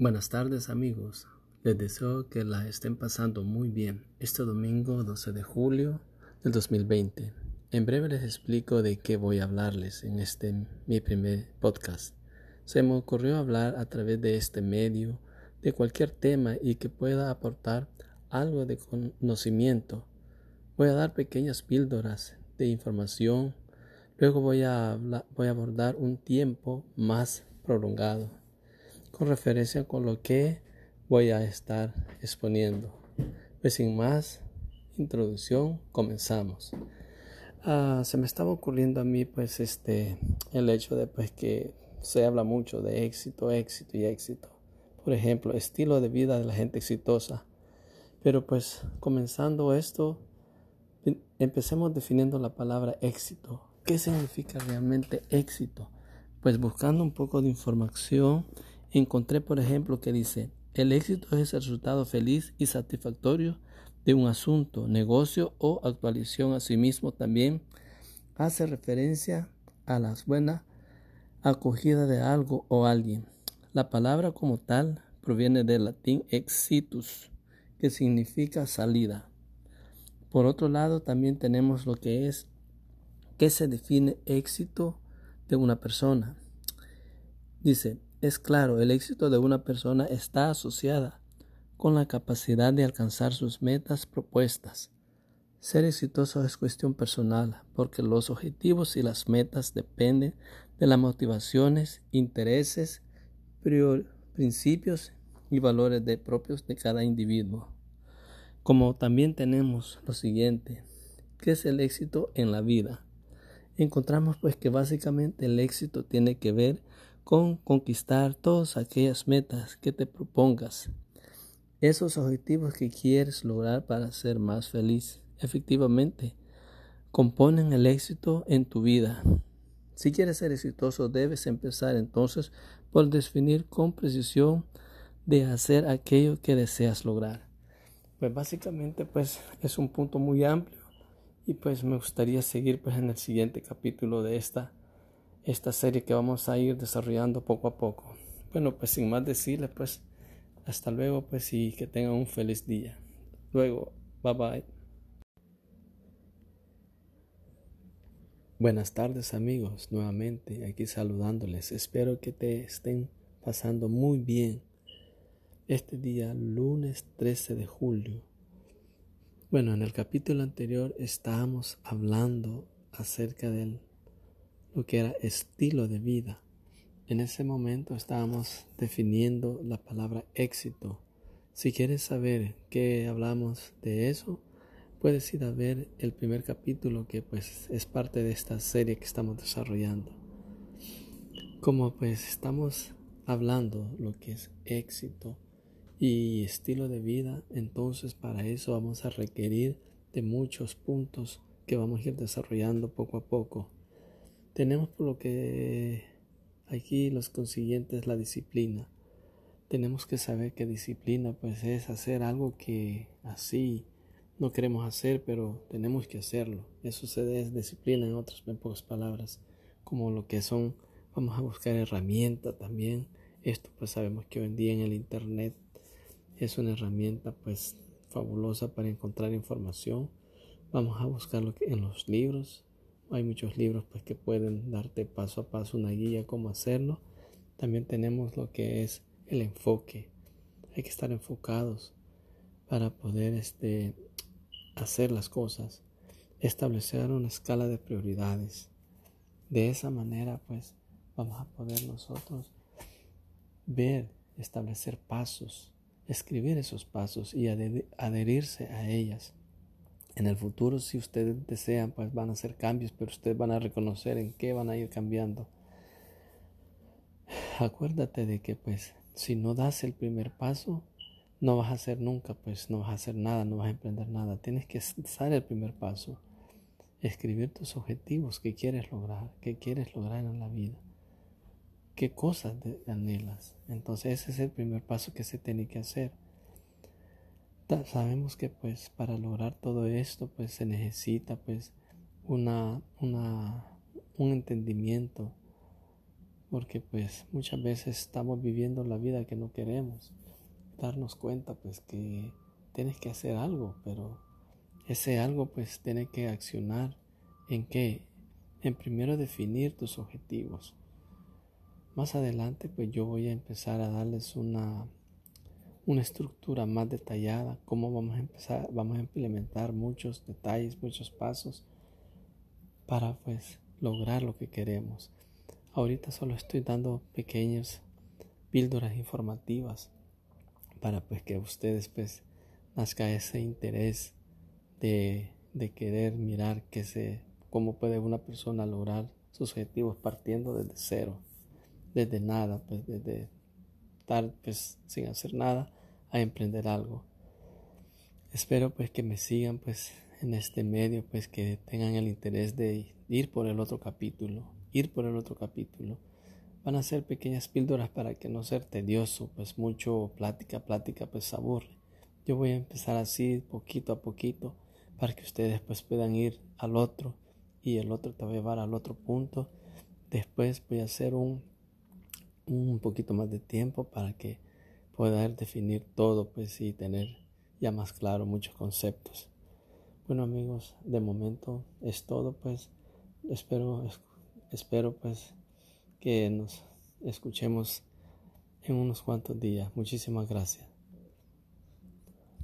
Buenas tardes amigos, les deseo que la estén pasando muy bien este domingo 12 de julio del 2020. En breve les explico de qué voy a hablarles en este mi primer podcast. Se me ocurrió hablar a través de este medio de cualquier tema y que pueda aportar algo de conocimiento. Voy a dar pequeñas píldoras de información, luego voy a, voy a abordar un tiempo más prolongado con referencia con lo que voy a estar exponiendo. Pues sin más introducción, comenzamos. Ah, se me estaba ocurriendo a mí pues este el hecho de pues que se habla mucho de éxito, éxito y éxito. Por ejemplo, estilo de vida de la gente exitosa. Pero pues comenzando esto, em, empecemos definiendo la palabra éxito. ¿Qué significa realmente éxito? Pues buscando un poco de información Encontré, por ejemplo, que dice, el éxito es el resultado feliz y satisfactorio de un asunto, negocio o actualización. Asimismo, también hace referencia a la buena acogida de algo o alguien. La palabra como tal proviene del latín exitus, que significa salida. Por otro lado, también tenemos lo que es que se define éxito de una persona. Dice, es claro, el éxito de una persona está asociada con la capacidad de alcanzar sus metas propuestas. Ser exitoso es cuestión personal, porque los objetivos y las metas dependen de las motivaciones, intereses, principios y valores de propios de cada individuo. Como también tenemos lo siguiente, ¿qué es el éxito en la vida? Encontramos pues que básicamente el éxito tiene que ver con conquistar todas aquellas metas que te propongas, esos objetivos que quieres lograr para ser más feliz. Efectivamente, componen el éxito en tu vida. Si quieres ser exitoso, debes empezar entonces por definir con precisión de hacer aquello que deseas lograr. Pues básicamente pues es un punto muy amplio y pues me gustaría seguir pues en el siguiente capítulo de esta esta serie que vamos a ir desarrollando poco a poco. Bueno, pues sin más decirles, pues hasta luego, pues y que tengan un feliz día. Luego, bye bye. Buenas tardes amigos, nuevamente aquí saludándoles. Espero que te estén pasando muy bien este día, lunes 13 de julio. Bueno, en el capítulo anterior estábamos hablando acerca del lo que era estilo de vida. En ese momento estábamos definiendo la palabra éxito. Si quieres saber qué hablamos de eso, puedes ir a ver el primer capítulo que pues es parte de esta serie que estamos desarrollando. Como pues estamos hablando lo que es éxito y estilo de vida, entonces para eso vamos a requerir de muchos puntos que vamos a ir desarrollando poco a poco. Tenemos por lo que aquí los consiguientes la disciplina. Tenemos que saber que disciplina pues es hacer algo que así no queremos hacer, pero tenemos que hacerlo. Eso se es disciplina en otras en pocas palabras, como lo que son, vamos a buscar herramientas también. Esto pues sabemos que hoy en día en el internet es una herramienta pues fabulosa para encontrar información. Vamos a buscarlo en los libros, hay muchos libros pues, que pueden darte paso a paso una guía cómo hacerlo. También tenemos lo que es el enfoque. Hay que estar enfocados para poder este, hacer las cosas. Establecer una escala de prioridades. De esa manera pues vamos a poder nosotros ver, establecer pasos, escribir esos pasos y adherirse a ellas en el futuro, si ustedes desean, pues van a hacer cambios, pero ustedes van a reconocer en qué van a ir cambiando. Acuérdate de que, pues, si no das el primer paso, no vas a hacer nunca, pues, no vas a hacer nada, no vas a emprender nada. Tienes que dar el primer paso. Escribir tus objetivos, qué quieres lograr, qué quieres lograr en la vida, qué cosas anhelas. Entonces, ese es el primer paso que se tiene que hacer sabemos que pues para lograr todo esto pues se necesita pues una, una un entendimiento porque pues muchas veces estamos viviendo la vida que no queremos. Darnos cuenta pues que tienes que hacer algo, pero ese algo pues tiene que accionar en qué? En primero definir tus objetivos. Más adelante pues yo voy a empezar a darles una una estructura más detallada, cómo vamos a empezar, vamos a implementar muchos detalles, muchos pasos para pues lograr lo que queremos. Ahorita solo estoy dando pequeñas píldoras informativas para pues que ustedes pues nazca ese interés de, de querer mirar que se, cómo puede una persona lograr sus objetivos partiendo desde cero, desde nada, pues desde estar pues sin hacer nada a emprender algo. Espero pues que me sigan pues en este medio, pues que tengan el interés de ir por el otro capítulo, ir por el otro capítulo. Van a ser pequeñas píldoras para que no sea tedioso, pues mucho plática, plática pues aburre. Yo voy a empezar así poquito a poquito para que ustedes pues puedan ir al otro y el otro te va a llevar al otro punto. Después voy a hacer un, un poquito más de tiempo para que poder definir todo pues y tener ya más claro muchos conceptos. Bueno amigos, de momento es todo pues. Espero, espero pues que nos escuchemos en unos cuantos días. Muchísimas gracias.